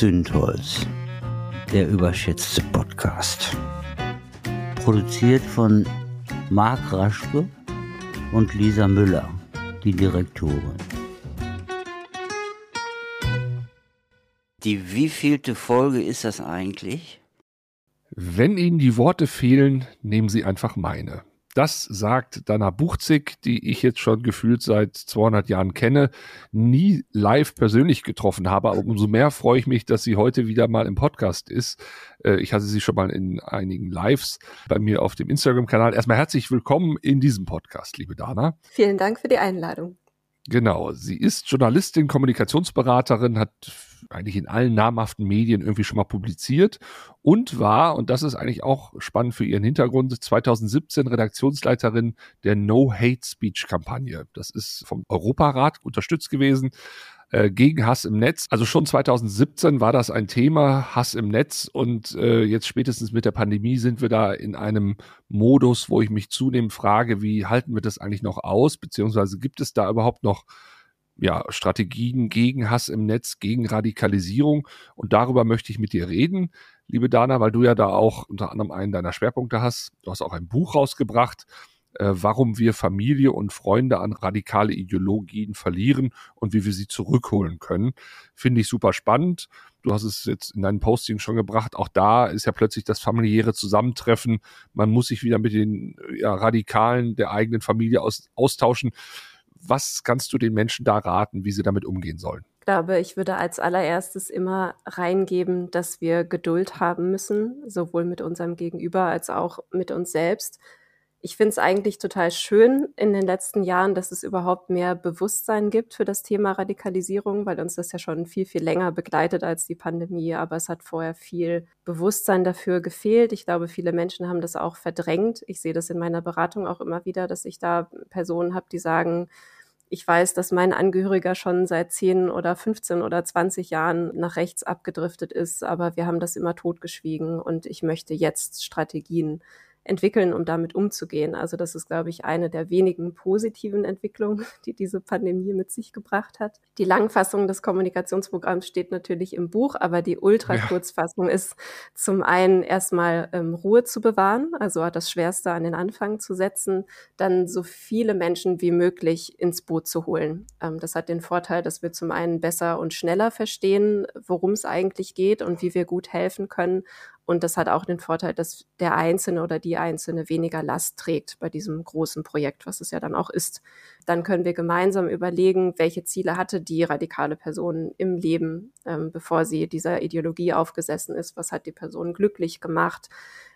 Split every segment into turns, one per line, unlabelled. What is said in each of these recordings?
Zündholz, der überschätzte Podcast. Produziert von Marc Raschke und Lisa Müller, die Direktorin. Die wievielte Folge ist das eigentlich?
Wenn Ihnen die Worte fehlen, nehmen Sie einfach meine. Das sagt Dana Buchzig, die ich jetzt schon gefühlt seit 200 Jahren kenne, nie live persönlich getroffen habe. Aber umso mehr freue ich mich, dass sie heute wieder mal im Podcast ist. Äh, ich hatte sie schon mal in einigen Lives bei mir auf dem Instagram-Kanal. Erstmal herzlich willkommen in diesem Podcast, liebe Dana.
Vielen Dank für die Einladung.
Genau, sie ist Journalistin, Kommunikationsberaterin, hat eigentlich in allen namhaften Medien irgendwie schon mal publiziert und war, und das ist eigentlich auch spannend für ihren Hintergrund, 2017 Redaktionsleiterin der No Hate Speech Kampagne. Das ist vom Europarat unterstützt gewesen äh, gegen Hass im Netz. Also schon 2017 war das ein Thema, Hass im Netz. Und äh, jetzt spätestens mit der Pandemie sind wir da in einem Modus, wo ich mich zunehmend frage, wie halten wir das eigentlich noch aus? Beziehungsweise gibt es da überhaupt noch ja, Strategien gegen Hass im Netz, gegen Radikalisierung. Und darüber möchte ich mit dir reden, liebe Dana, weil du ja da auch unter anderem einen deiner Schwerpunkte hast. Du hast auch ein Buch rausgebracht, warum wir Familie und Freunde an radikale Ideologien verlieren und wie wir sie zurückholen können. Finde ich super spannend. Du hast es jetzt in deinen Posting schon gebracht. Auch da ist ja plötzlich das familiäre Zusammentreffen. Man muss sich wieder mit den ja, Radikalen der eigenen Familie aus, austauschen. Was kannst du den Menschen da raten, wie sie damit umgehen sollen?
Ich glaube, ich würde als allererstes immer reingeben, dass wir Geduld haben müssen, sowohl mit unserem Gegenüber als auch mit uns selbst. Ich finde es eigentlich total schön in den letzten Jahren, dass es überhaupt mehr Bewusstsein gibt für das Thema Radikalisierung, weil uns das ja schon viel, viel länger begleitet als die Pandemie. Aber es hat vorher viel Bewusstsein dafür gefehlt. Ich glaube, viele Menschen haben das auch verdrängt. Ich sehe das in meiner Beratung auch immer wieder, dass ich da Personen habe, die sagen, ich weiß, dass mein Angehöriger schon seit 10 oder 15 oder 20 Jahren nach rechts abgedriftet ist, aber wir haben das immer totgeschwiegen und ich möchte jetzt Strategien entwickeln, um damit umzugehen. Also das ist, glaube ich, eine der wenigen positiven Entwicklungen, die diese Pandemie mit sich gebracht hat. Die Langfassung des Kommunikationsprogramms steht natürlich im Buch, aber die Ultrakurzfassung ja. ist zum einen erstmal ähm, Ruhe zu bewahren, also das Schwerste an den Anfang zu setzen, dann so viele Menschen wie möglich ins Boot zu holen. Ähm, das hat den Vorteil, dass wir zum einen besser und schneller verstehen, worum es eigentlich geht und wie wir gut helfen können und das hat auch den Vorteil, dass der Einzelne oder die Einzelne weniger Last trägt bei diesem großen Projekt, was es ja dann auch ist. Dann können wir gemeinsam überlegen, welche Ziele hatte die radikale Person im Leben, ähm, bevor sie dieser Ideologie aufgesessen ist. Was hat die Person glücklich gemacht?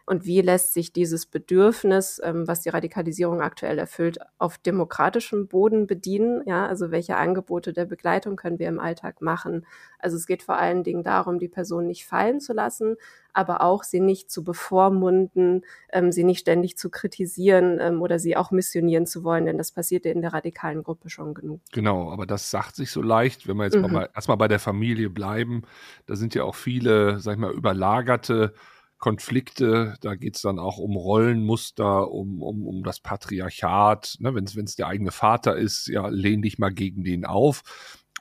Und wie lässt sich dieses Bedürfnis, ähm, was die Radikalisierung aktuell erfüllt, auf demokratischem Boden bedienen? Ja, also welche Angebote der Begleitung können wir im Alltag machen? Also es geht vor allen Dingen darum, die Person nicht fallen zu lassen, aber auch sie nicht zu bevormunden, ähm, sie nicht ständig zu kritisieren ähm, oder sie auch missionieren zu wollen, denn das passiert in der radikalen Gruppe schon genug.
Genau, aber das sagt sich so leicht, wenn wir jetzt mhm. mal erstmal bei der Familie bleiben. Da sind ja auch viele, sag ich mal, überlagerte Konflikte, da geht es dann auch um Rollenmuster, um, um, um das Patriarchat. Ne? Wenn es der eigene Vater ist, ja, lehn dich mal gegen den auf.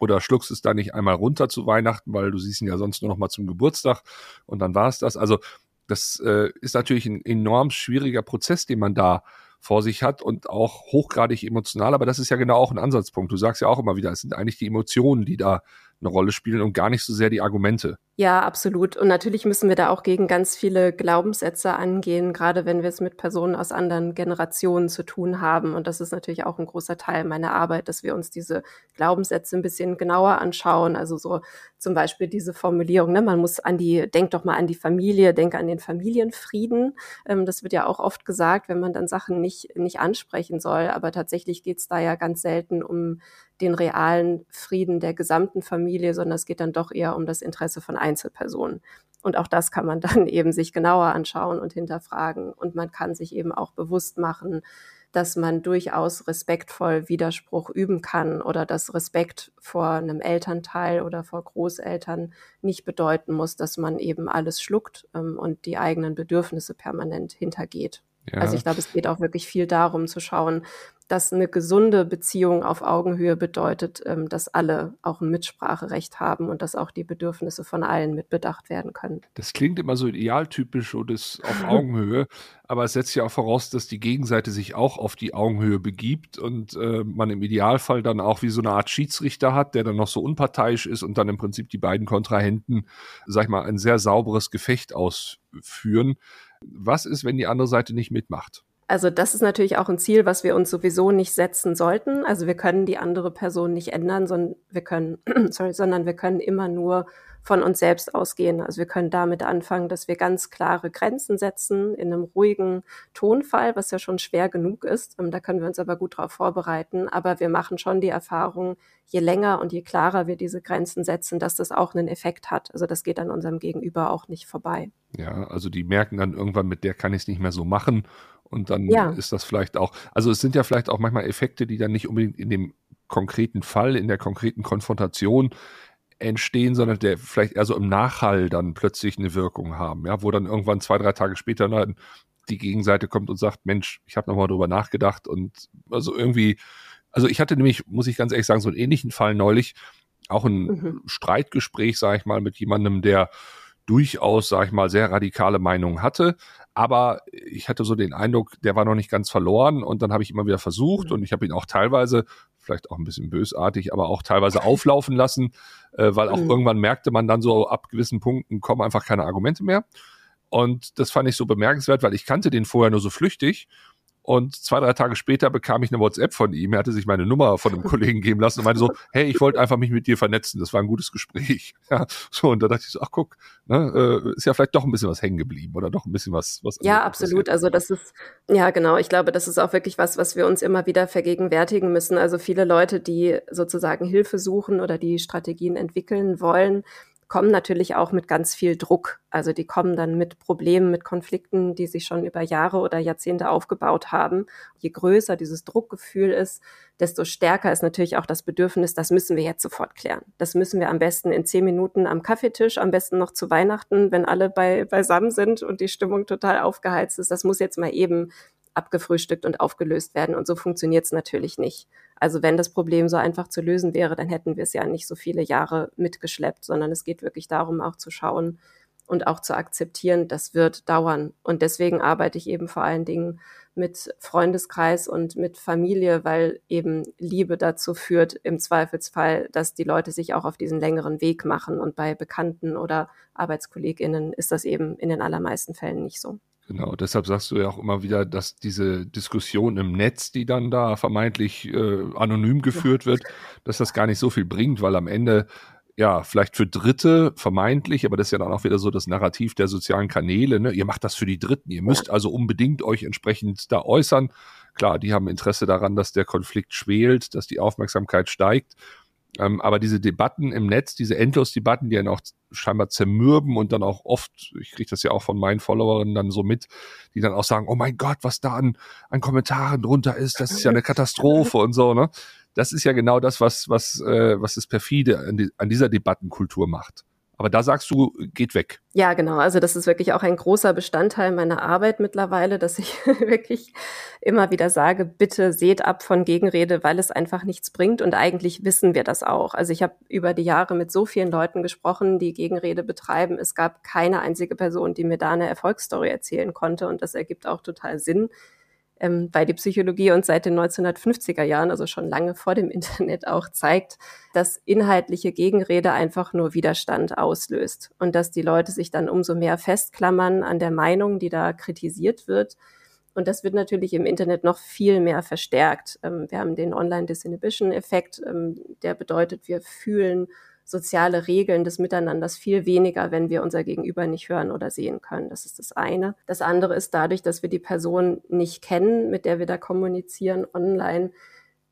Oder schluckst es da nicht einmal runter zu Weihnachten, weil du siehst ihn ja sonst nur noch mal zum Geburtstag und dann war es das. Also das äh, ist natürlich ein enorm schwieriger Prozess, den man da vor sich hat und auch hochgradig emotional, aber das ist ja genau auch ein Ansatzpunkt. Du sagst ja auch immer wieder, es sind eigentlich die Emotionen, die da eine Rolle spielen und gar nicht so sehr die Argumente.
Ja, absolut. Und natürlich müssen wir da auch gegen ganz viele Glaubenssätze angehen, gerade wenn wir es mit Personen aus anderen Generationen zu tun haben. Und das ist natürlich auch ein großer Teil meiner Arbeit, dass wir uns diese Glaubenssätze ein bisschen genauer anschauen. Also so zum Beispiel diese Formulierung, ne, man muss an die, denk doch mal an die Familie, denk an den Familienfrieden. Ähm, das wird ja auch oft gesagt, wenn man dann Sachen nicht, nicht ansprechen soll. Aber tatsächlich geht es da ja ganz selten um den realen Frieden der gesamten Familie, sondern es geht dann doch eher um das Interesse von Einzelpersonen. Und auch das kann man dann eben sich genauer anschauen und hinterfragen. Und man kann sich eben auch bewusst machen, dass man durchaus respektvoll Widerspruch üben kann oder dass Respekt vor einem Elternteil oder vor Großeltern nicht bedeuten muss, dass man eben alles schluckt ähm, und die eigenen Bedürfnisse permanent hintergeht. Ja. Also ich glaube, es geht auch wirklich viel darum zu schauen, dass eine gesunde Beziehung auf Augenhöhe bedeutet, ähm, dass alle auch ein Mitspracherecht haben und dass auch die Bedürfnisse von allen mitbedacht werden können.
Das klingt immer so idealtypisch und ist auf Augenhöhe, aber es setzt ja auch voraus, dass die Gegenseite sich auch auf die Augenhöhe begibt und äh, man im Idealfall dann auch wie so eine Art Schiedsrichter hat, der dann noch so unparteiisch ist und dann im Prinzip die beiden Kontrahenten, sag ich mal, ein sehr sauberes Gefecht ausführen. Was ist, wenn die andere Seite nicht mitmacht?
Also das ist natürlich auch ein Ziel, was wir uns sowieso nicht setzen sollten. Also wir können die andere Person nicht ändern, sondern wir können, sorry, sondern wir können immer nur von uns selbst ausgehen. Also wir können damit anfangen, dass wir ganz klare Grenzen setzen in einem ruhigen Tonfall, was ja schon schwer genug ist. Ähm, da können wir uns aber gut darauf vorbereiten. Aber wir machen schon die Erfahrung, je länger und je klarer wir diese Grenzen setzen, dass das auch einen Effekt hat. Also das geht an unserem Gegenüber auch nicht vorbei.
Ja, also die merken dann irgendwann, mit der kann ich es nicht mehr so machen. Und dann ja. ist das vielleicht auch, also es sind ja vielleicht auch manchmal Effekte, die dann nicht unbedingt in dem konkreten Fall, in der konkreten Konfrontation entstehen, sondern der vielleicht eher so im Nachhall dann plötzlich eine Wirkung haben, ja, wo dann irgendwann zwei, drei Tage später dann die Gegenseite kommt und sagt, Mensch, ich habe nochmal drüber nachgedacht und also irgendwie, also ich hatte nämlich, muss ich ganz ehrlich sagen, so einen ähnlichen Fall neulich, auch ein mhm. Streitgespräch, sage ich mal, mit jemandem, der durchaus, sage ich mal, sehr radikale Meinungen hatte. Aber ich hatte so den Eindruck, der war noch nicht ganz verloren. Und dann habe ich immer wieder versucht mhm. und ich habe ihn auch teilweise, vielleicht auch ein bisschen bösartig, aber auch teilweise auflaufen lassen, äh, weil auch mhm. irgendwann merkte man dann so, ab gewissen Punkten kommen einfach keine Argumente mehr. Und das fand ich so bemerkenswert, weil ich kannte den vorher nur so flüchtig und zwei, drei Tage später bekam ich eine WhatsApp von ihm. Er hatte sich meine Nummer von einem Kollegen geben lassen und meinte so, hey, ich wollte einfach mich mit dir vernetzen. Das war ein gutes Gespräch. Ja, so, und da dachte ich so, ach guck, ne, äh, ist ja vielleicht doch ein bisschen was hängen geblieben oder doch ein bisschen was, was.
Ja, absolut. Also das ist, ja, genau. Ich glaube, das ist auch wirklich was, was wir uns immer wieder vergegenwärtigen müssen. Also viele Leute, die sozusagen Hilfe suchen oder die Strategien entwickeln wollen, kommen natürlich auch mit ganz viel Druck. Also die kommen dann mit Problemen, mit Konflikten, die sich schon über Jahre oder Jahrzehnte aufgebaut haben. Je größer dieses Druckgefühl ist, desto stärker ist natürlich auch das Bedürfnis, das müssen wir jetzt sofort klären. Das müssen wir am besten in zehn Minuten am Kaffeetisch, am besten noch zu Weihnachten, wenn alle bei, beisammen sind und die Stimmung total aufgeheizt ist. Das muss jetzt mal eben abgefrühstückt und aufgelöst werden. Und so funktioniert es natürlich nicht. Also wenn das Problem so einfach zu lösen wäre, dann hätten wir es ja nicht so viele Jahre mitgeschleppt, sondern es geht wirklich darum, auch zu schauen und auch zu akzeptieren, das wird dauern. Und deswegen arbeite ich eben vor allen Dingen mit Freundeskreis und mit Familie, weil eben Liebe dazu führt, im Zweifelsfall, dass die Leute sich auch auf diesen längeren Weg machen. Und bei Bekannten oder Arbeitskolleginnen ist das eben in den allermeisten Fällen nicht so.
Genau, deshalb sagst du ja auch immer wieder, dass diese Diskussion im Netz, die dann da vermeintlich äh, anonym geführt wird, dass das gar nicht so viel bringt, weil am Ende ja, vielleicht für Dritte vermeintlich, aber das ist ja dann auch wieder so das Narrativ der sozialen Kanäle, ne? Ihr macht das für die Dritten, ihr müsst also unbedingt euch entsprechend da äußern. Klar, die haben Interesse daran, dass der Konflikt schwelt, dass die Aufmerksamkeit steigt. Ähm, aber diese Debatten im Netz, diese Endlos-Debatten, die einen auch scheinbar zermürben und dann auch oft, ich kriege das ja auch von meinen Followerinnen dann so mit, die dann auch sagen, oh mein Gott, was da an, an Kommentaren drunter ist, das ist ja eine Katastrophe und so, ne? Das ist ja genau das, was, was, äh, was das perfide an, die, an dieser Debattenkultur macht. Aber da sagst du, geht weg.
Ja, genau. Also das ist wirklich auch ein großer Bestandteil meiner Arbeit mittlerweile, dass ich wirklich immer wieder sage, bitte seht ab von Gegenrede, weil es einfach nichts bringt. Und eigentlich wissen wir das auch. Also ich habe über die Jahre mit so vielen Leuten gesprochen, die Gegenrede betreiben. Es gab keine einzige Person, die mir da eine Erfolgsstory erzählen konnte. Und das ergibt auch total Sinn ähm, weil die Psychologie uns seit den 1950er Jahren, also schon lange vor dem Internet auch zeigt, dass inhaltliche Gegenrede einfach nur Widerstand auslöst und dass die Leute sich dann umso mehr festklammern an der Meinung, die da kritisiert wird. Und das wird natürlich im Internet noch viel mehr verstärkt. Ähm, wir haben den Online-Disinhibition-Effekt, ähm, der bedeutet, wir fühlen soziale Regeln des Miteinanders viel weniger, wenn wir unser Gegenüber nicht hören oder sehen können. Das ist das eine. Das andere ist dadurch, dass wir die Person nicht kennen, mit der wir da kommunizieren online,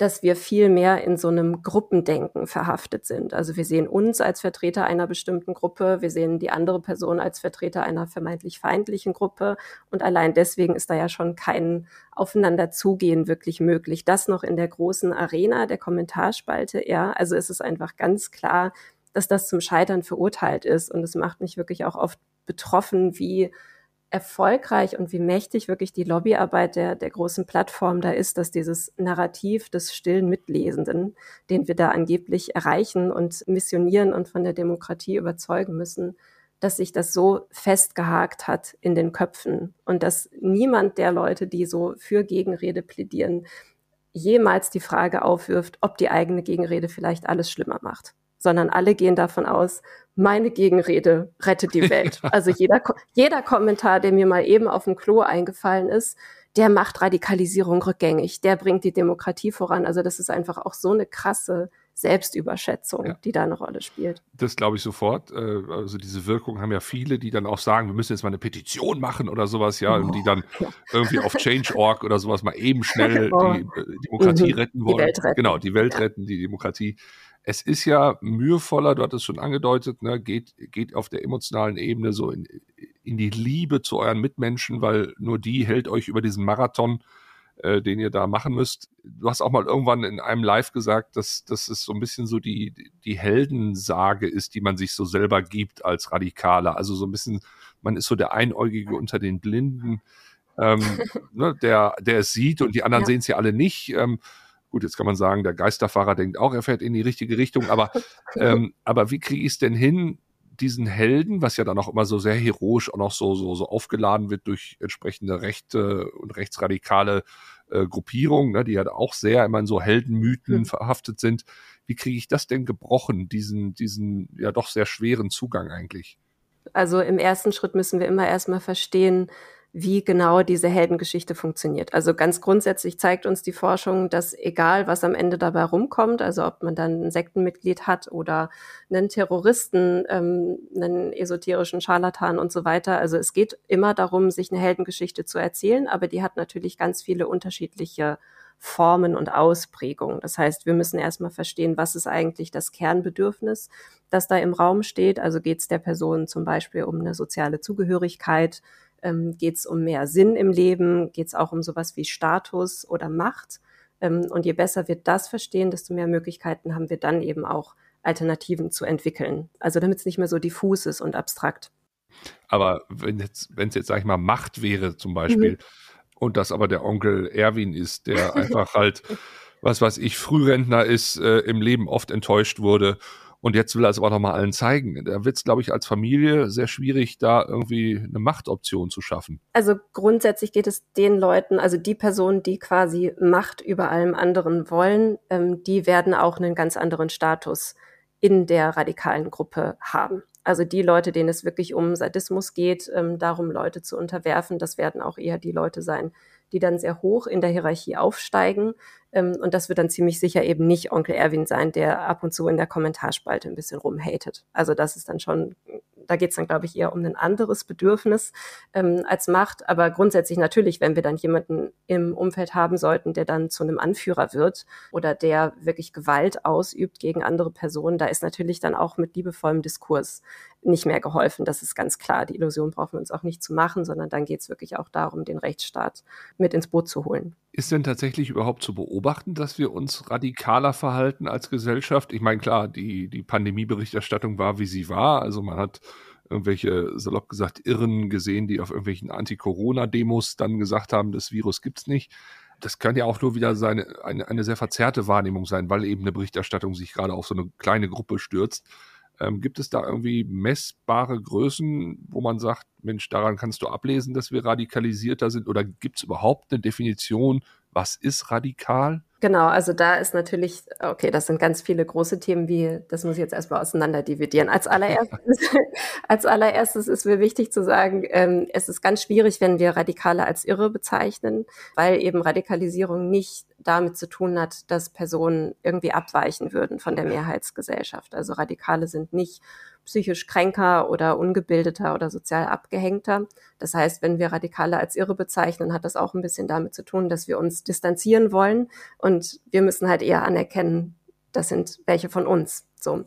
dass wir viel mehr in so einem Gruppendenken verhaftet sind. Also wir sehen uns als Vertreter einer bestimmten Gruppe, wir sehen die andere Person als Vertreter einer vermeintlich feindlichen Gruppe und allein deswegen ist da ja schon kein Aufeinanderzugehen wirklich möglich. Das noch in der großen Arena der Kommentarspalte, ja. Also es ist einfach ganz klar, dass das zum Scheitern verurteilt ist und es macht mich wirklich auch oft betroffen, wie erfolgreich und wie mächtig wirklich die Lobbyarbeit der, der großen Plattform da ist, dass dieses Narrativ des stillen Mitlesenden, den wir da angeblich erreichen und missionieren und von der Demokratie überzeugen müssen, dass sich das so festgehakt hat in den Köpfen und dass niemand der Leute, die so für Gegenrede plädieren, jemals die Frage aufwirft, ob die eigene Gegenrede vielleicht alles schlimmer macht sondern alle gehen davon aus, meine Gegenrede rettet die Welt. Also jeder, jeder Kommentar, der mir mal eben auf dem Klo eingefallen ist, der macht Radikalisierung rückgängig, der bringt die Demokratie voran. Also das ist einfach auch so eine krasse Selbstüberschätzung, ja. die da eine Rolle spielt.
Das glaube ich sofort. Äh, also diese Wirkung haben ja viele, die dann auch sagen, wir müssen jetzt mal eine Petition machen oder sowas, ja, oh, und die dann irgendwie auf Change.org oder sowas mal eben schnell oh. die äh, Demokratie mhm. retten wollen. Die Welt retten. Genau, die Welt ja. retten, die Demokratie. Es ist ja mühevoller, du hattest schon angedeutet, ne, geht, geht auf der emotionalen Ebene so in, in die Liebe zu euren Mitmenschen, weil nur die hält euch über diesen Marathon, äh, den ihr da machen müsst. Du hast auch mal irgendwann in einem Live gesagt, dass, dass es so ein bisschen so die, die Heldensage ist, die man sich so selber gibt als Radikaler. Also so ein bisschen, man ist so der Einäugige unter den Blinden, ähm, ne, der, der es sieht und die anderen ja. sehen es ja alle nicht. Ähm, Gut, jetzt kann man sagen, der Geisterfahrer denkt auch, er fährt in die richtige Richtung, aber, ähm, aber wie kriege ich es denn hin, diesen Helden, was ja dann auch immer so sehr heroisch auch noch so, so, so aufgeladen wird durch entsprechende rechte und rechtsradikale äh, Gruppierungen, ne, die ja auch sehr immer in so Heldenmythen mhm. verhaftet sind. Wie kriege ich das denn gebrochen, diesen, diesen ja doch sehr schweren Zugang eigentlich?
Also im ersten Schritt müssen wir immer erstmal verstehen, wie genau diese Heldengeschichte funktioniert. Also ganz grundsätzlich zeigt uns die Forschung, dass egal, was am Ende dabei rumkommt, also ob man dann ein Sektenmitglied hat oder einen Terroristen, ähm, einen esoterischen Scharlatan und so weiter, also es geht immer darum, sich eine Heldengeschichte zu erzählen, aber die hat natürlich ganz viele unterschiedliche Formen und Ausprägungen. Das heißt, wir müssen erstmal verstehen, was ist eigentlich das Kernbedürfnis, das da im Raum steht. Also geht es der Person zum Beispiel um eine soziale Zugehörigkeit, ähm, geht es um mehr Sinn im Leben, geht es auch um sowas wie Status oder Macht. Ähm, und je besser wir das verstehen, desto mehr Möglichkeiten haben wir dann eben auch Alternativen zu entwickeln. Also damit es nicht mehr so diffus ist und abstrakt.
Aber wenn jetzt, es jetzt, sag ich mal, Macht wäre zum Beispiel, mhm. und das aber der Onkel Erwin ist, der einfach halt, was weiß ich, Frührentner ist, äh, im Leben oft enttäuscht wurde und jetzt will er es aber nochmal allen zeigen. Da wird es, glaube ich, als Familie sehr schwierig, da irgendwie eine Machtoption zu schaffen.
Also grundsätzlich geht es den Leuten, also die Personen, die quasi Macht über allem anderen wollen, ähm, die werden auch einen ganz anderen Status in der radikalen Gruppe haben. Also die Leute, denen es wirklich um Sadismus geht, ähm, darum Leute zu unterwerfen, das werden auch eher die Leute sein, die dann sehr hoch in der Hierarchie aufsteigen. Ähm, und das wird dann ziemlich sicher eben nicht Onkel Erwin sein, der ab und zu in der Kommentarspalte ein bisschen rumhatet. Also das ist dann schon da geht es dann, glaube ich, eher um ein anderes Bedürfnis ähm, als Macht. Aber grundsätzlich natürlich, wenn wir dann jemanden im Umfeld haben sollten, der dann zu einem Anführer wird oder der wirklich Gewalt ausübt gegen andere Personen, da ist natürlich dann auch mit liebevollem Diskurs nicht mehr geholfen. Das ist ganz klar. Die Illusion brauchen wir uns auch nicht zu machen, sondern dann geht es wirklich auch darum, den Rechtsstaat mit ins Boot zu holen.
Ist denn tatsächlich überhaupt zu beobachten, dass wir uns radikaler verhalten als Gesellschaft? Ich meine, klar, die, die Pandemieberichterstattung war, wie sie war. Also man hat irgendwelche, salopp gesagt, Irren gesehen, die auf irgendwelchen Anti-Corona-Demos dann gesagt haben, das Virus gibt's nicht. Das könnte ja auch nur wieder seine, eine, eine sehr verzerrte Wahrnehmung sein, weil eben eine Berichterstattung sich gerade auf so eine kleine Gruppe stürzt. Ähm, gibt es da irgendwie messbare Größen, wo man sagt, Mensch, daran kannst du ablesen, dass wir radikalisierter sind? Oder gibt es überhaupt eine Definition, was ist radikal?
Genau, also da ist natürlich, okay, das sind ganz viele große Themen, wie, das muss ich jetzt erstmal auseinander dividieren. Als allererstes, als allererstes ist mir wichtig zu sagen, ähm, es ist ganz schwierig, wenn wir Radikale als irre bezeichnen, weil eben Radikalisierung nicht damit zu tun hat, dass Personen irgendwie abweichen würden von der Mehrheitsgesellschaft. Also Radikale sind nicht psychisch kränker oder ungebildeter oder sozial abgehängter. Das heißt, wenn wir Radikale als irre bezeichnen, hat das auch ein bisschen damit zu tun, dass wir uns distanzieren wollen und wir müssen halt eher anerkennen, das sind welche von uns. So.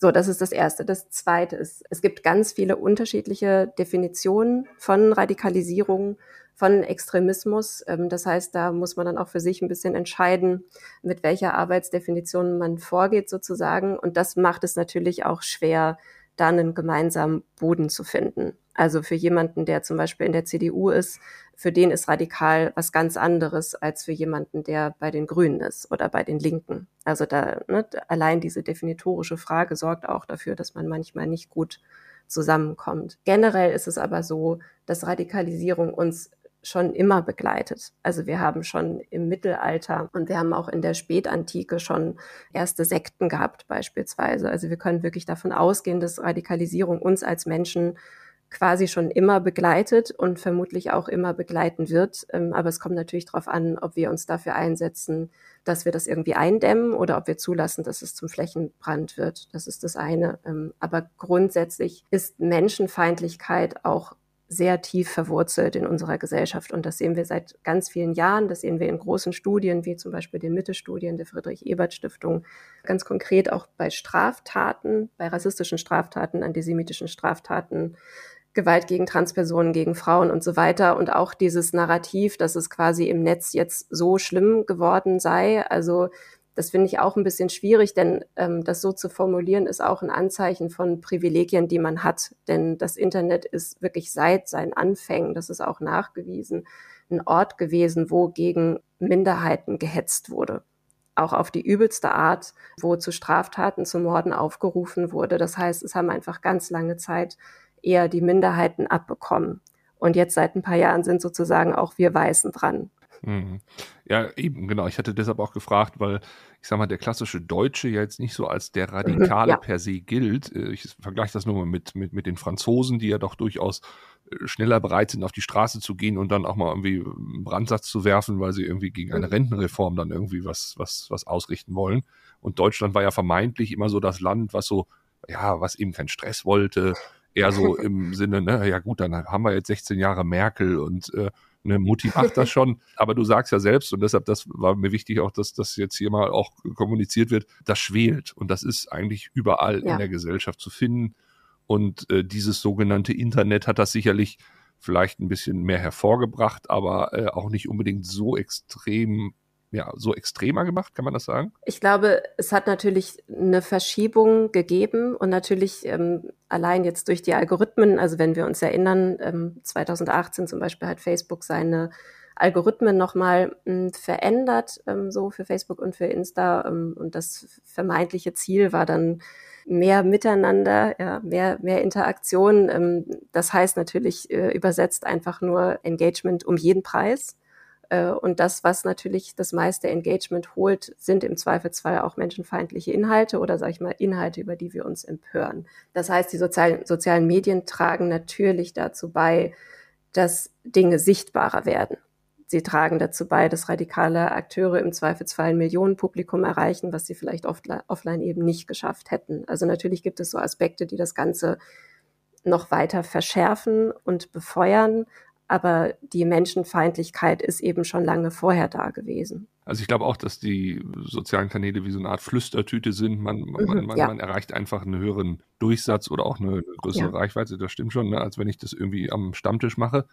So, das ist das Erste. Das Zweite ist, es gibt ganz viele unterschiedliche Definitionen von Radikalisierung von Extremismus. Ähm, das heißt, da muss man dann auch für sich ein bisschen entscheiden, mit welcher Arbeitsdefinition man vorgeht sozusagen. Und das macht es natürlich auch schwer, da einen gemeinsamen Boden zu finden. Also für jemanden, der zum Beispiel in der CDU ist, für den ist radikal was ganz anderes als für jemanden, der bei den Grünen ist oder bei den Linken. Also da ne, allein diese definitorische Frage sorgt auch dafür, dass man manchmal nicht gut zusammenkommt. Generell ist es aber so, dass Radikalisierung uns schon immer begleitet. Also wir haben schon im Mittelalter und wir haben auch in der Spätantike schon erste Sekten gehabt beispielsweise. Also wir können wirklich davon ausgehen, dass Radikalisierung uns als Menschen quasi schon immer begleitet und vermutlich auch immer begleiten wird. Ähm, aber es kommt natürlich darauf an, ob wir uns dafür einsetzen, dass wir das irgendwie eindämmen oder ob wir zulassen, dass es zum Flächenbrand wird. Das ist das eine. Ähm, aber grundsätzlich ist Menschenfeindlichkeit auch sehr tief verwurzelt in unserer Gesellschaft. Und das sehen wir seit ganz vielen Jahren. Das sehen wir in großen Studien, wie zum Beispiel den Mitte-Studien der Friedrich-Ebert-Stiftung. Ganz konkret auch bei Straftaten, bei rassistischen Straftaten, antisemitischen Straftaten, Gewalt gegen Transpersonen, gegen Frauen und so weiter. Und auch dieses Narrativ, dass es quasi im Netz jetzt so schlimm geworden sei. Also das finde ich auch ein bisschen schwierig, denn ähm, das so zu formulieren ist auch ein Anzeichen von Privilegien, die man hat. Denn das Internet ist wirklich seit seinen Anfängen, das ist auch nachgewiesen, ein Ort gewesen, wo gegen Minderheiten gehetzt wurde. Auch auf die übelste Art, wo zu Straftaten, zu Morden aufgerufen wurde. Das heißt, es haben einfach ganz lange Zeit eher die Minderheiten abbekommen. Und jetzt seit ein paar Jahren sind sozusagen auch wir Weißen dran.
Mhm. Ja, eben, genau. Ich hatte deshalb auch gefragt, weil ich sag mal, der klassische Deutsche ja jetzt nicht so als der mhm, Radikale ja. per se gilt. Äh, ich vergleiche das nur mal mit, mit, mit den Franzosen, die ja doch durchaus äh, schneller bereit sind, auf die Straße zu gehen und dann auch mal irgendwie einen Brandsatz zu werfen, weil sie irgendwie gegen eine mhm. Rentenreform dann irgendwie was, was, was ausrichten wollen. Und Deutschland war ja vermeintlich immer so das Land, was so, ja, was eben keinen Stress wollte, eher so im Sinne, ne, ja gut, dann haben wir jetzt 16 Jahre Merkel und äh, Ne, Mutti macht das schon, aber du sagst ja selbst, und deshalb, das war mir wichtig auch, dass das jetzt hier mal auch kommuniziert wird, das schwelt. Und das ist eigentlich überall ja. in der Gesellschaft zu finden. Und äh, dieses sogenannte Internet hat das sicherlich vielleicht ein bisschen mehr hervorgebracht, aber äh, auch nicht unbedingt so extrem ja, so extremer gemacht, kann man das sagen?
Ich glaube, es hat natürlich eine Verschiebung gegeben und natürlich ähm, allein jetzt durch die Algorithmen, also wenn wir uns erinnern, ähm, 2018 zum Beispiel hat Facebook seine Algorithmen nochmal hm, verändert, ähm, so für Facebook und für Insta. Ähm, und das vermeintliche Ziel war dann mehr Miteinander, ja, mehr, mehr Interaktion. Ähm, das heißt natürlich äh, übersetzt einfach nur Engagement um jeden Preis. Äh, und das, was natürlich das meiste Engagement holt, sind im Zweifelsfall auch menschenfeindliche Inhalte oder, sage ich mal, Inhalte, über die wir uns empören. Das heißt, die sozialen, sozialen Medien tragen natürlich dazu bei, dass Dinge sichtbarer werden. Sie tragen dazu bei, dass radikale Akteure im Zweifelsfall ein Millionenpublikum erreichen, was sie vielleicht offline eben nicht geschafft hätten. Also natürlich gibt es so Aspekte, die das Ganze noch weiter verschärfen und befeuern aber die Menschenfeindlichkeit ist eben schon lange vorher da gewesen.
Also ich glaube auch, dass die sozialen Kanäle wie so eine Art Flüstertüte sind. Man, man, mhm, man, ja. man erreicht einfach einen höheren Durchsatz oder auch eine, größere ja. Reichweite, das stimmt schon, ne, als wenn ich das irgendwie am Stammtisch mache.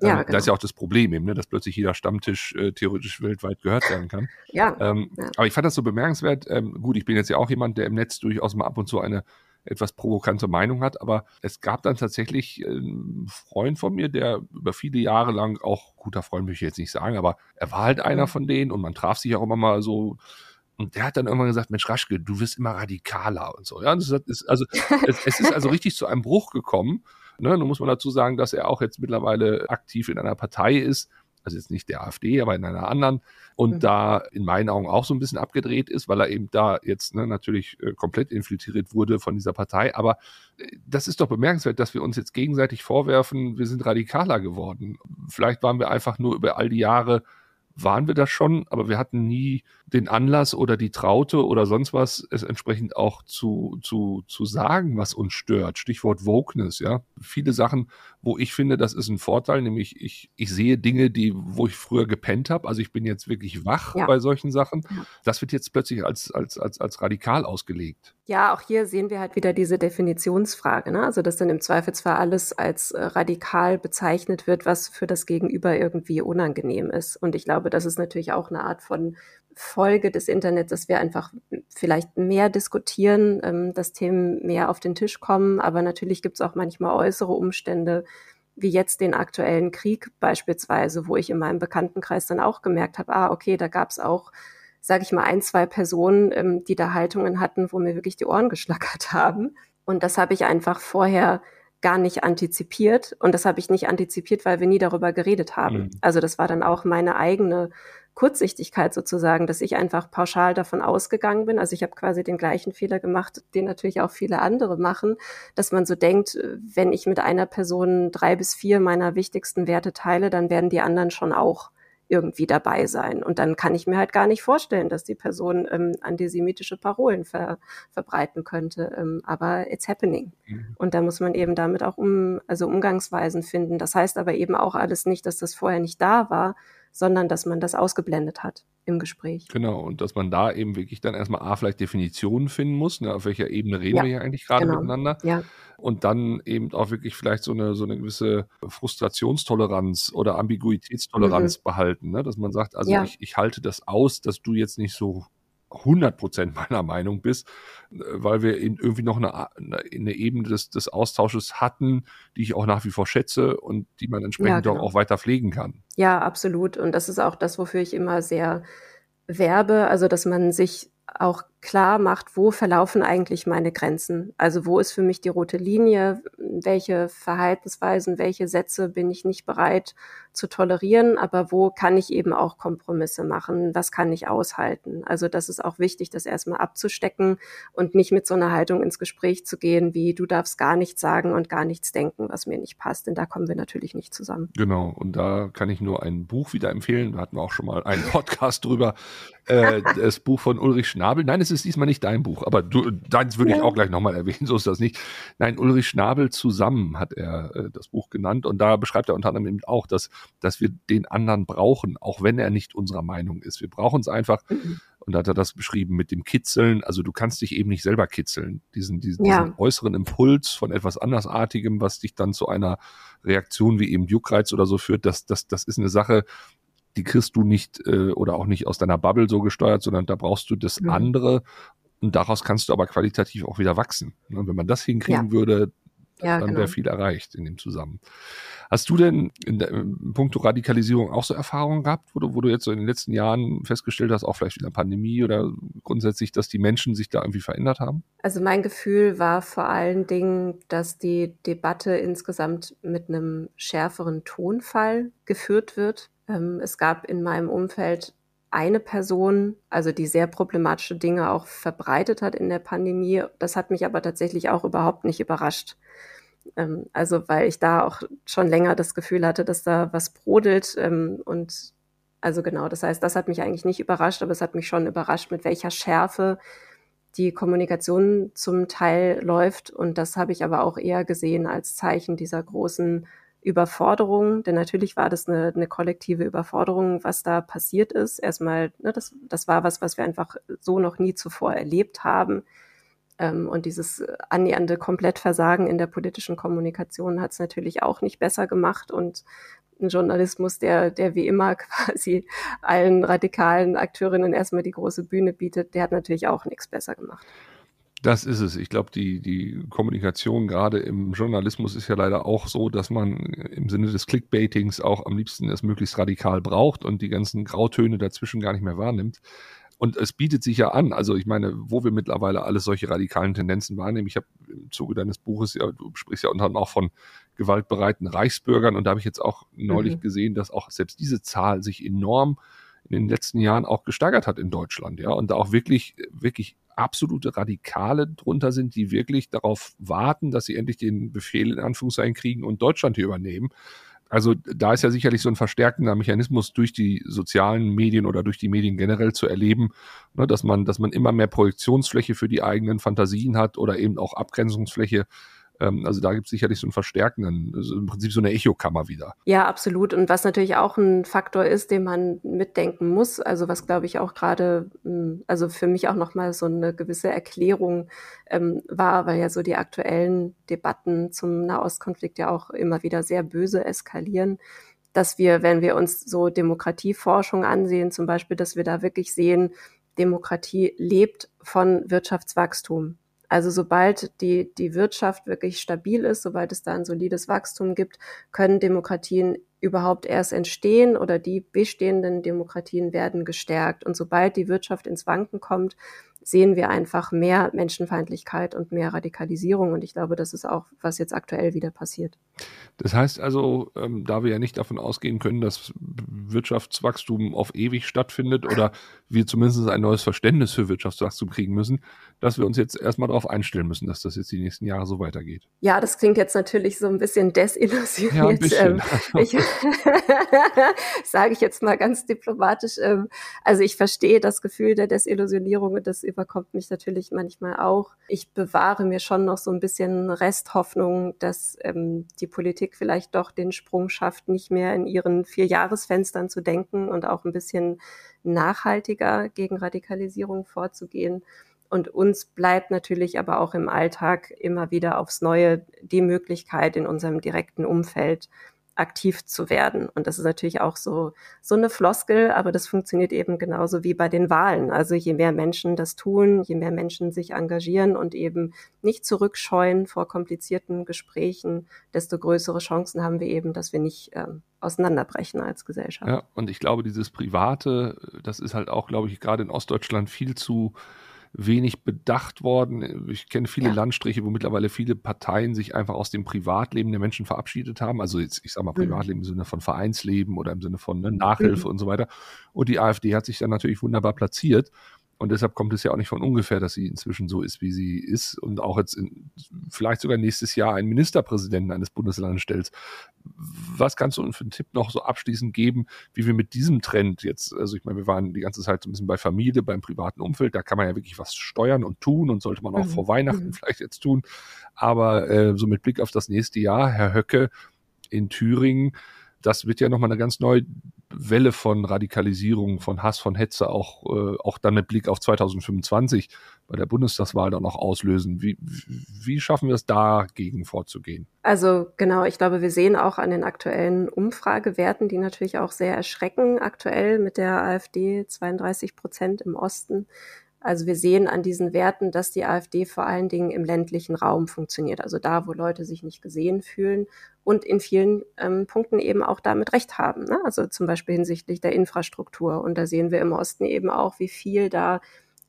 Ja, ähm, genau. Da ist ja auch das Problem eben, ne, dass plötzlich jeder Stammtisch äh, theoretisch weltweit gehört werden kann. ja, ähm, ja, Aber ich fand das so bemerkenswert. Ähm, gut, ich bin jetzt ja auch jemand, der im Netz durchaus mal ab und zu eine etwas provokante Meinung hat. Aber es gab dann tatsächlich einen Freund von mir, der über viele Jahre lang auch, guter Freund möchte ich jetzt nicht sagen, aber er war halt einer von denen und man traf sich auch immer mal so und der hat dann irgendwann gesagt, Mensch, Raschke, du wirst immer radikaler und so. Ja, das ist also, es, es, ist also richtig zu einem Bruch gekommen. Ne, nun muss man dazu sagen, dass er auch jetzt mittlerweile aktiv in einer Partei ist, also jetzt nicht der AfD, aber in einer anderen und mhm. da in meinen Augen auch so ein bisschen abgedreht ist, weil er eben da jetzt ne, natürlich äh, komplett infiltriert wurde von dieser Partei. Aber äh, das ist doch bemerkenswert, dass wir uns jetzt gegenseitig vorwerfen, wir sind radikaler geworden. Vielleicht waren wir einfach nur über all die Jahre waren wir das schon, aber wir hatten nie den Anlass oder die Traute oder sonst was, es entsprechend auch zu, zu, zu sagen, was uns stört. Stichwort Wokeness, ja. Viele Sachen, wo ich finde, das ist ein Vorteil, nämlich ich, ich sehe Dinge, die, wo ich früher gepennt habe. Also ich bin jetzt wirklich wach ja. bei solchen Sachen. Das wird jetzt plötzlich als, als, als, als radikal ausgelegt.
Ja, auch hier sehen wir halt wieder diese Definitionsfrage. Ne? Also, dass dann im Zweifelsfall alles als äh, radikal bezeichnet wird, was für das Gegenüber irgendwie unangenehm ist. Und ich glaube, das ist natürlich auch eine Art von Folge des Internets, dass wir einfach vielleicht mehr diskutieren, ähm, dass Themen mehr auf den Tisch kommen. Aber natürlich gibt es auch manchmal äußere Umstände, wie jetzt den aktuellen Krieg beispielsweise, wo ich in meinem Bekanntenkreis dann auch gemerkt habe, ah, okay, da gab es auch, sage ich mal, ein, zwei Personen, ähm, die da Haltungen hatten, wo mir wirklich die Ohren geschlackert haben. Und das habe ich einfach vorher gar nicht antizipiert. Und das habe ich nicht antizipiert, weil wir nie darüber geredet haben. Mhm. Also das war dann auch meine eigene Kurzsichtigkeit sozusagen, dass ich einfach pauschal davon ausgegangen bin. Also ich habe quasi den gleichen Fehler gemacht, den natürlich auch viele andere machen, dass man so denkt, wenn ich mit einer Person drei bis vier meiner wichtigsten Werte teile, dann werden die anderen schon auch irgendwie dabei sein. Und dann kann ich mir halt gar nicht vorstellen, dass die Person ähm, antisemitische Parolen ver verbreiten könnte. Ähm, aber it's happening. Mhm. Und da muss man eben damit auch um, also Umgangsweisen finden. Das heißt aber eben auch alles nicht, dass das vorher nicht da war, sondern dass man das ausgeblendet hat im Gespräch.
Genau, und dass man da eben wirklich dann erstmal A, vielleicht Definitionen finden muss, ne, auf welcher Ebene reden ja, wir hier eigentlich gerade genau. miteinander. Ja. Und dann eben auch wirklich vielleicht so eine, so eine gewisse Frustrationstoleranz oder Ambiguitätstoleranz mhm. behalten, ne? dass man sagt, also ja. ich, ich halte das aus, dass du jetzt nicht so 100 Prozent meiner Meinung bist, äh, weil wir irgendwie noch eine, eine Ebene des, des Austausches hatten, die ich auch nach wie vor schätze und die man entsprechend ja, genau. auch weiter pflegen kann.
Ja, absolut. Und das ist auch das, wofür ich immer sehr werbe, also dass man sich auch klar macht, wo verlaufen eigentlich meine Grenzen? Also wo ist für mich die rote Linie? Welche Verhaltensweisen, welche Sätze bin ich nicht bereit zu tolerieren? Aber wo kann ich eben auch Kompromisse machen? Was kann ich aushalten? Also das ist auch wichtig, das erstmal abzustecken und nicht mit so einer Haltung ins Gespräch zu gehen, wie du darfst gar nichts sagen und gar nichts denken, was mir nicht passt. Denn da kommen wir natürlich nicht zusammen.
Genau. Und da kann ich nur ein Buch wieder empfehlen. Da hatten wir auch schon mal einen Podcast drüber. Äh, das Buch von Ulrich Schnabel. Nein, es ist diesmal nicht dein Buch, aber du, deins würde ja. ich auch gleich nochmal erwähnen, so ist das nicht. Nein, Ulrich Schnabel zusammen hat er äh, das Buch genannt und da beschreibt er unter anderem eben auch, dass, dass wir den anderen brauchen, auch wenn er nicht unserer Meinung ist. Wir brauchen es einfach. Mhm. Und da hat er das beschrieben mit dem Kitzeln. Also du kannst dich eben nicht selber kitzeln. Diesen, diesen, ja. diesen äußeren Impuls von etwas andersartigem, was dich dann zu einer Reaktion wie eben Juckreiz oder so führt, das, das, das ist eine Sache, die kriegst du nicht äh, oder auch nicht aus deiner Bubble so gesteuert, sondern da brauchst du das mhm. andere und daraus kannst du aber qualitativ auch wieder wachsen. Ne? Wenn man das hinkriegen ja. würde, ja, dann genau. wäre viel erreicht in dem Zusammenhang. Hast du denn in, der, in puncto Radikalisierung auch so Erfahrungen gehabt, wo du, wo du jetzt so in den letzten Jahren festgestellt hast, auch vielleicht in der Pandemie oder grundsätzlich, dass die Menschen sich da irgendwie verändert haben?
Also mein Gefühl war vor allen Dingen, dass die Debatte insgesamt mit einem schärferen Tonfall geführt wird. Ähm, es gab in meinem Umfeld eine Person, also die sehr problematische Dinge auch verbreitet hat in der Pandemie. Das hat mich aber tatsächlich auch überhaupt nicht überrascht. Ähm, also weil ich da auch schon länger das Gefühl hatte, dass da was brodelt. Ähm, und also genau, das heißt, das hat mich eigentlich nicht überrascht, aber es hat mich schon überrascht, mit welcher Schärfe die Kommunikation zum Teil läuft. Und das habe ich aber auch eher gesehen als Zeichen dieser großen Überforderung, denn natürlich war das eine, eine kollektive Überforderung, was da passiert ist. Erstmal, ne, das, das war was, was wir einfach so noch nie zuvor erlebt haben. Ähm, und dieses annähernde Komplettversagen in der politischen Kommunikation hat es natürlich auch nicht besser gemacht. Und ein Journalismus, der, der wie immer quasi allen radikalen Akteurinnen erstmal die große Bühne bietet, der hat natürlich auch nichts besser gemacht.
Das ist es. Ich glaube, die, die Kommunikation gerade im Journalismus ist ja leider auch so, dass man im Sinne des Clickbaitings auch am liebsten es möglichst radikal braucht und die ganzen Grautöne dazwischen gar nicht mehr wahrnimmt. Und es bietet sich ja an, also ich meine, wo wir mittlerweile alles solche radikalen Tendenzen wahrnehmen. Ich habe im Zuge deines Buches, ja, du sprichst ja unter anderem auch von gewaltbereiten Reichsbürgern und da habe ich jetzt auch neulich mhm. gesehen, dass auch selbst diese Zahl sich enorm in den letzten Jahren auch gesteigert hat in Deutschland, ja, und da auch wirklich, wirklich absolute Radikale drunter sind, die wirklich darauf warten, dass sie endlich den Befehl in Anführungszeichen kriegen und Deutschland hier übernehmen. Also da ist ja sicherlich so ein verstärkender Mechanismus durch die sozialen Medien oder durch die Medien generell zu erleben, ne, dass man, dass man immer mehr Projektionsfläche für die eigenen Fantasien hat oder eben auch Abgrenzungsfläche ähm, also da gibt es sicherlich so einen verstärkenden, also im Prinzip so eine Echokammer wieder.
Ja, absolut. Und was natürlich auch ein Faktor ist, den man mitdenken muss, also was glaube ich auch gerade, hm, also für mich auch nochmal so eine gewisse Erklärung ähm, war, weil ja so die aktuellen Debatten zum Nahostkonflikt ja auch immer wieder sehr böse eskalieren dass wir, wenn wir uns so Demokratieforschung ansehen, zum Beispiel, dass wir da wirklich sehen, Demokratie lebt von Wirtschaftswachstum. Also sobald die, die Wirtschaft wirklich stabil ist, sobald es da ein solides Wachstum gibt, können Demokratien überhaupt erst entstehen oder die bestehenden Demokratien werden gestärkt. Und sobald die Wirtschaft ins Wanken kommt, sehen wir einfach mehr Menschenfeindlichkeit und mehr Radikalisierung. Und ich glaube, das ist auch, was jetzt aktuell wieder passiert.
Das heißt also, ähm, da wir ja nicht davon ausgehen können, dass Wirtschaftswachstum auf ewig stattfindet oder wir zumindest ein neues Verständnis für Wirtschaftswachstum kriegen müssen, dass wir uns jetzt erstmal darauf einstellen müssen, dass das jetzt die nächsten Jahre so weitergeht.
Ja, das klingt jetzt natürlich so ein bisschen desillusioniert.
Ja, ein bisschen.
Ähm, ich, sage ich jetzt mal ganz diplomatisch. Ähm, also ich verstehe das Gefühl der Desillusionierung und das überkommt mich natürlich manchmal auch. Ich bewahre mir schon noch so ein bisschen Resthoffnung, dass ähm, die Politik vielleicht doch den Sprung schafft, nicht mehr in ihren vier Jahresfenstern zu denken und auch ein bisschen nachhaltiger gegen Radikalisierung vorzugehen. Und uns bleibt natürlich aber auch im Alltag immer wieder aufs Neue die Möglichkeit, in unserem direkten Umfeld aktiv zu werden. Und das ist natürlich auch so, so eine Floskel, aber das funktioniert eben genauso wie bei den Wahlen. Also je mehr Menschen das tun, je mehr Menschen sich engagieren und eben nicht zurückscheuen vor komplizierten Gesprächen, desto größere Chancen haben wir eben, dass wir nicht äh, auseinanderbrechen als Gesellschaft.
Ja, und ich glaube, dieses Private, das ist halt auch, glaube ich, gerade in Ostdeutschland viel zu wenig bedacht worden. Ich kenne viele ja. Landstriche, wo mittlerweile viele Parteien sich einfach aus dem Privatleben der Menschen verabschiedet haben. Also jetzt, ich sage mal, mhm. Privatleben mhm. im Sinne von Vereinsleben oder im Sinne von ne, Nachhilfe mhm. und so weiter. Und die AfD hat sich dann natürlich wunderbar platziert. Und deshalb kommt es ja auch nicht von ungefähr, dass sie inzwischen so ist, wie sie ist und auch jetzt in, vielleicht sogar nächstes Jahr einen Ministerpräsidenten eines Bundeslandes stellt. Was kannst du uns für einen Tipp noch so abschließend geben, wie wir mit diesem Trend jetzt, also ich meine, wir waren die ganze Zeit so ein bisschen bei Familie, beim privaten Umfeld, da kann man ja wirklich was steuern und tun und sollte man auch mhm. vor Weihnachten mhm. vielleicht jetzt tun. Aber äh, so mit Blick auf das nächste Jahr, Herr Höcke in Thüringen, das wird ja nochmal eine ganz neue Welle von Radikalisierung, von Hass, von Hetze auch, äh, auch dann mit Blick auf 2025 bei der Bundestagswahl dann noch auslösen. Wie, wie schaffen wir es dagegen vorzugehen?
Also genau, ich glaube, wir sehen auch an den aktuellen Umfragewerten, die natürlich auch sehr erschrecken aktuell mit der AfD 32 Prozent im Osten. Also wir sehen an diesen Werten, dass die AfD vor allen Dingen im ländlichen Raum funktioniert, also da, wo Leute sich nicht gesehen fühlen und in vielen ähm, Punkten eben auch damit recht haben. Ne? Also zum Beispiel hinsichtlich der Infrastruktur. Und da sehen wir im Osten eben auch, wie viel da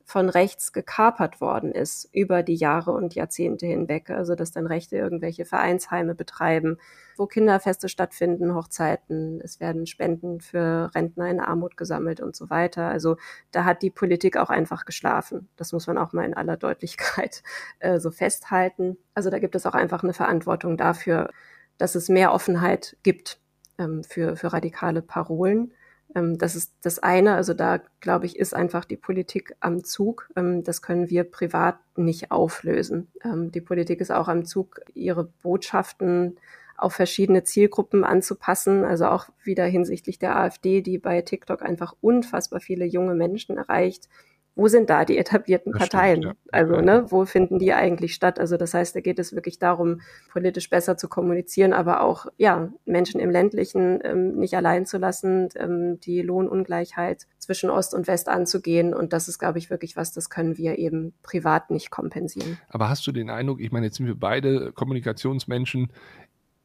von rechts gekapert worden ist über die Jahre und Jahrzehnte hinweg. Also dass dann Rechte irgendwelche Vereinsheime betreiben, wo Kinderfeste stattfinden, Hochzeiten, es werden Spenden für Rentner in Armut gesammelt und so weiter. Also da hat die Politik auch einfach geschlafen. Das muss man auch mal in aller Deutlichkeit äh, so festhalten. Also da gibt es auch einfach eine Verantwortung dafür, dass es mehr Offenheit gibt ähm, für, für radikale Parolen. Ähm, das ist das eine. Also da, glaube ich, ist einfach die Politik am Zug. Ähm, das können wir privat nicht auflösen. Ähm, die Politik ist auch am Zug, ihre Botschaften auf verschiedene Zielgruppen anzupassen. Also auch wieder hinsichtlich der AfD, die bei TikTok einfach unfassbar viele junge Menschen erreicht wo sind da die etablierten das Parteien? Stimmt, ja. Also, ne, wo finden die eigentlich statt? Also, das heißt, da geht es wirklich darum, politisch besser zu kommunizieren, aber auch, ja, Menschen im ländlichen ähm, nicht allein zu lassen, ähm, die Lohnungleichheit zwischen Ost und West anzugehen. Und das ist, glaube ich, wirklich was, das können wir eben privat nicht kompensieren.
Aber hast du den Eindruck, ich meine, jetzt sind wir beide Kommunikationsmenschen,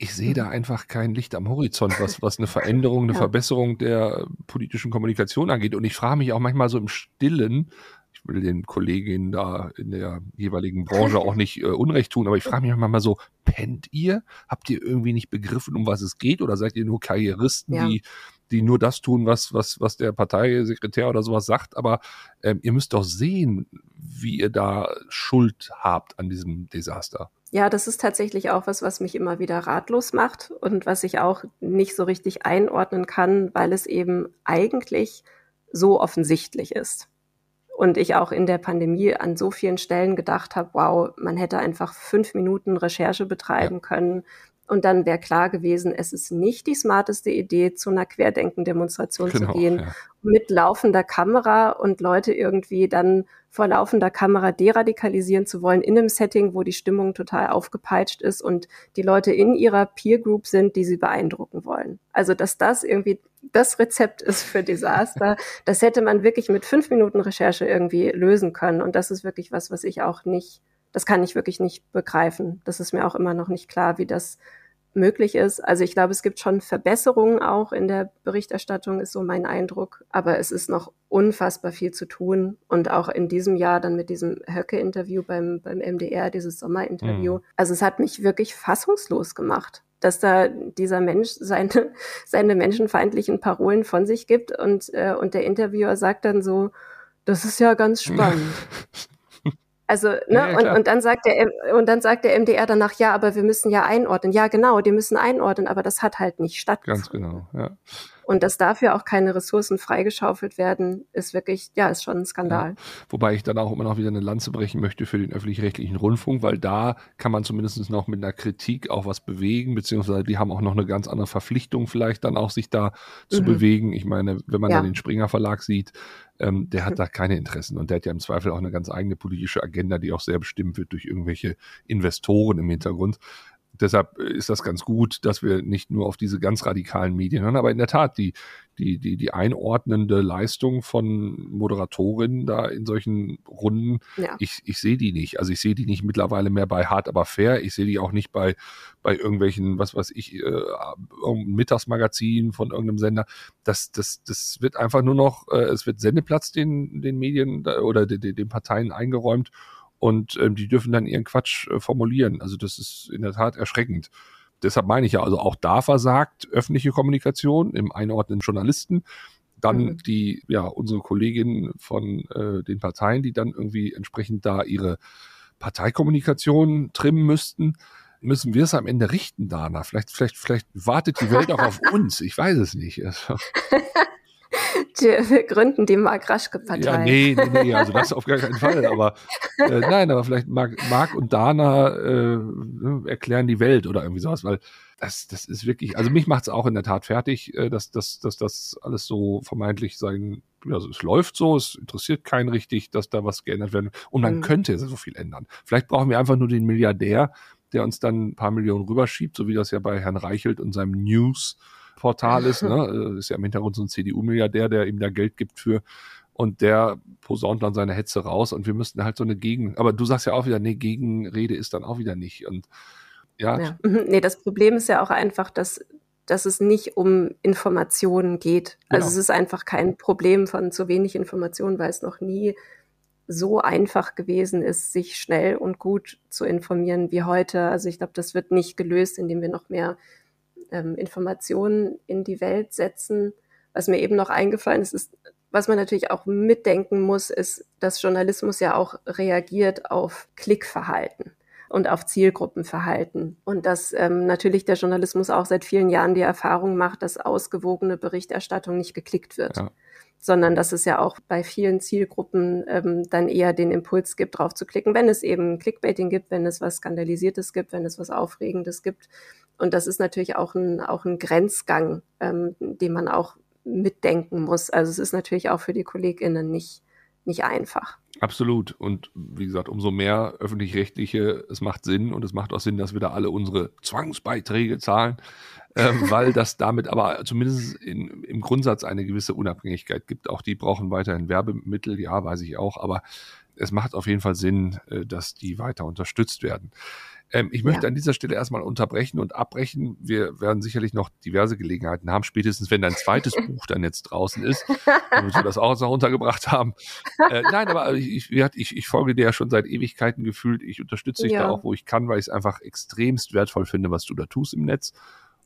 ich sehe da einfach kein Licht am Horizont, was, was eine Veränderung, eine ja. Verbesserung der politischen Kommunikation angeht. Und ich frage mich auch manchmal so im Stillen, ich will den Kolleginnen da in der jeweiligen Branche auch nicht äh, Unrecht tun, aber ich frage mich manchmal so, pennt ihr? Habt ihr irgendwie nicht begriffen, um was es geht? Oder seid ihr nur Karrieristen, ja. die, die nur das tun, was, was, was der Parteisekretär oder sowas sagt? Aber ähm, ihr müsst doch sehen, wie ihr da Schuld habt an diesem Desaster.
Ja, das ist tatsächlich auch was, was mich immer wieder ratlos macht und was ich auch nicht so richtig einordnen kann, weil es eben eigentlich so offensichtlich ist. Und ich auch in der Pandemie an so vielen Stellen gedacht habe, wow, man hätte einfach fünf Minuten Recherche betreiben ja. können Und dann wäre klar gewesen, es ist nicht die smarteste Idee, zu einer Querdenken-Demonstration genau, zu gehen, ja. mit laufender Kamera und Leute irgendwie dann vor laufender Kamera deradikalisieren zu wollen in einem Setting, wo die Stimmung total aufgepeitscht ist und die Leute in ihrer Peer Group sind, die sie beeindrucken wollen. Also, dass das irgendwie das Rezept ist für Desaster, das hätte man wirklich mit fünf Minuten Recherche irgendwie lösen können. Und das ist wirklich was, was ich auch nicht das kann ich wirklich nicht begreifen. Das ist mir auch immer noch nicht klar, wie das möglich ist. Also ich glaube, es gibt schon Verbesserungen auch in der Berichterstattung, ist so mein Eindruck. Aber es ist noch unfassbar viel zu tun. Und auch in diesem Jahr dann mit diesem Höcke-Interview beim, beim MDR, dieses Sommerinterview. Mhm. Also es hat mich wirklich fassungslos gemacht dass da dieser Mensch seine, seine menschenfeindlichen Parolen von sich gibt und, äh, und der Interviewer sagt dann so, das ist ja ganz spannend. Also, ne, ja, und, und dann sagt der und dann sagt der MDR danach, ja, aber wir müssen ja einordnen. Ja, genau, die müssen einordnen, aber das hat halt nicht stattgefunden.
Ganz genau, ja.
Und dass dafür auch keine Ressourcen freigeschaufelt werden, ist wirklich, ja, ist schon ein Skandal. Ja.
Wobei ich dann auch immer noch wieder eine Lanze brechen möchte für den öffentlich-rechtlichen Rundfunk, weil da kann man zumindest noch mit einer Kritik auch was bewegen, beziehungsweise die haben auch noch eine ganz andere Verpflichtung vielleicht dann auch sich da zu mhm. bewegen. Ich meine, wenn man ja. da den Springer Verlag sieht, ähm, der hat mhm. da keine Interessen und der hat ja im Zweifel auch eine ganz eigene politische Agenda, die auch sehr bestimmt wird durch irgendwelche Investoren im Hintergrund deshalb ist das ganz gut, dass wir nicht nur auf diese ganz radikalen Medien hören, aber in der Tat die, die, die, die einordnende Leistung von Moderatorinnen da in solchen Runden, ja. ich, ich sehe die nicht. Also ich sehe die nicht mittlerweile mehr bei Hart aber fair. Ich sehe die auch nicht bei, bei irgendwelchen, was weiß ich, äh, Mittagsmagazin von irgendeinem Sender. Das, das, das wird einfach nur noch, äh, es wird Sendeplatz den, den Medien oder den, den Parteien eingeräumt und ähm, die dürfen dann ihren Quatsch äh, formulieren. Also das ist in der Tat erschreckend. Deshalb meine ich ja, also auch da versagt öffentliche Kommunikation im Einordnen Journalisten. Dann mhm. die, ja, unsere Kolleginnen von äh, den Parteien, die dann irgendwie entsprechend da ihre Parteikommunikation trimmen müssten müssen wir es am Ende richten, Dana? Vielleicht, vielleicht, vielleicht wartet die Welt auch auf uns. Ich weiß es nicht.
Wir gründen die Mark Raschke-Partei.
Ja, nee, nee, nee, also das auf gar keinen Fall. Aber äh, nein, aber vielleicht Mark, Mark und Dana äh, erklären die Welt oder irgendwie sowas, weil das, das ist wirklich, also mich macht es auch in der Tat fertig, äh, dass, dass, dass das alles so vermeintlich sein, also es läuft so, es interessiert keinen richtig, dass da was geändert werden. Und man mhm. könnte so viel ändern. Vielleicht brauchen wir einfach nur den Milliardär, der uns dann ein paar Millionen rüberschiebt, so wie das ja bei Herrn Reichelt und seinem News Portal ist. Ne? Ist ja im Hintergrund so ein CDU-Milliardär, der ihm da Geld gibt für. Und der posaunt dann seine Hetze raus und wir müssten halt so eine Gegen. Aber du sagst ja auch wieder, nee, Gegenrede ist dann auch wieder nicht. Und ja. ja.
Mhm. Nee, das Problem ist ja auch einfach, dass, dass es nicht um Informationen geht. Also genau. es ist einfach kein Problem von zu wenig Informationen, weil es noch nie so einfach gewesen ist, sich schnell und gut zu informieren wie heute. Also ich glaube, das wird nicht gelöst, indem wir noch mehr ähm, Informationen in die Welt setzen. Was mir eben noch eingefallen ist, ist, was man natürlich auch mitdenken muss, ist, dass Journalismus ja auch reagiert auf Klickverhalten und auf Zielgruppenverhalten. Und dass ähm, natürlich der Journalismus auch seit vielen Jahren die Erfahrung macht, dass ausgewogene Berichterstattung nicht geklickt wird. Ja. Sondern dass es ja auch bei vielen Zielgruppen ähm, dann eher den Impuls gibt, drauf zu klicken, wenn es eben Clickbaiting gibt, wenn es was Skandalisiertes gibt, wenn es was Aufregendes gibt. Und das ist natürlich auch ein, auch ein Grenzgang, ähm, den man auch mitdenken muss. Also es ist natürlich auch für die KollegInnen nicht, nicht einfach.
Absolut. Und wie gesagt, umso mehr öffentlich-rechtliche, es macht Sinn und es macht auch Sinn, dass wir da alle unsere Zwangsbeiträge zahlen, äh, weil das damit aber zumindest in, im Grundsatz eine gewisse Unabhängigkeit gibt. Auch die brauchen weiterhin Werbemittel, ja, weiß ich auch, aber es macht auf jeden Fall Sinn, äh, dass die weiter unterstützt werden. Ähm, ich möchte ja. an dieser Stelle erstmal unterbrechen und abbrechen. Wir werden sicherlich noch diverse Gelegenheiten haben, spätestens wenn dein zweites Buch dann jetzt draußen ist, damit wir das auch noch untergebracht haben. Äh, nein, aber ich, ich, ich, folge dir ja schon seit Ewigkeiten gefühlt. Ich unterstütze dich ja. da auch, wo ich kann, weil ich es einfach extremst wertvoll finde, was du da tust im Netz.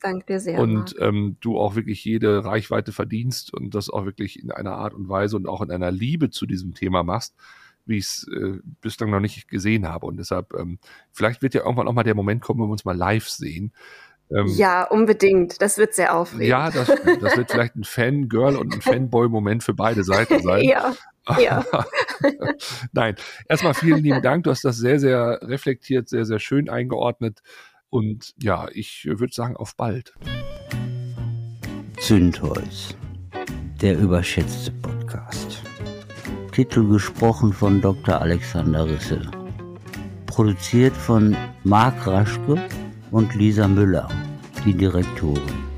Danke dir sehr.
Und ähm, du auch wirklich jede Reichweite verdienst und das auch wirklich in einer Art und Weise und auch in einer Liebe zu diesem Thema machst wie ich es äh, bislang noch nicht gesehen habe. Und deshalb, ähm, vielleicht wird ja irgendwann auch mal der Moment kommen, wo wir uns mal live sehen.
Ähm, ja, unbedingt. Das wird sehr aufregend.
Ja, das, das wird vielleicht ein Fangirl und ein Fanboy-Moment für beide Seiten sein.
ja. Ja.
Nein, erstmal vielen lieben Dank. Du hast das sehr, sehr reflektiert, sehr, sehr schön eingeordnet. Und ja, ich würde sagen, auf bald.
Zündholz, der überschätzte Podcast. Titel gesprochen von Dr. Alexander Risse. Produziert von Marc Raschke und Lisa Müller, die Direktorin.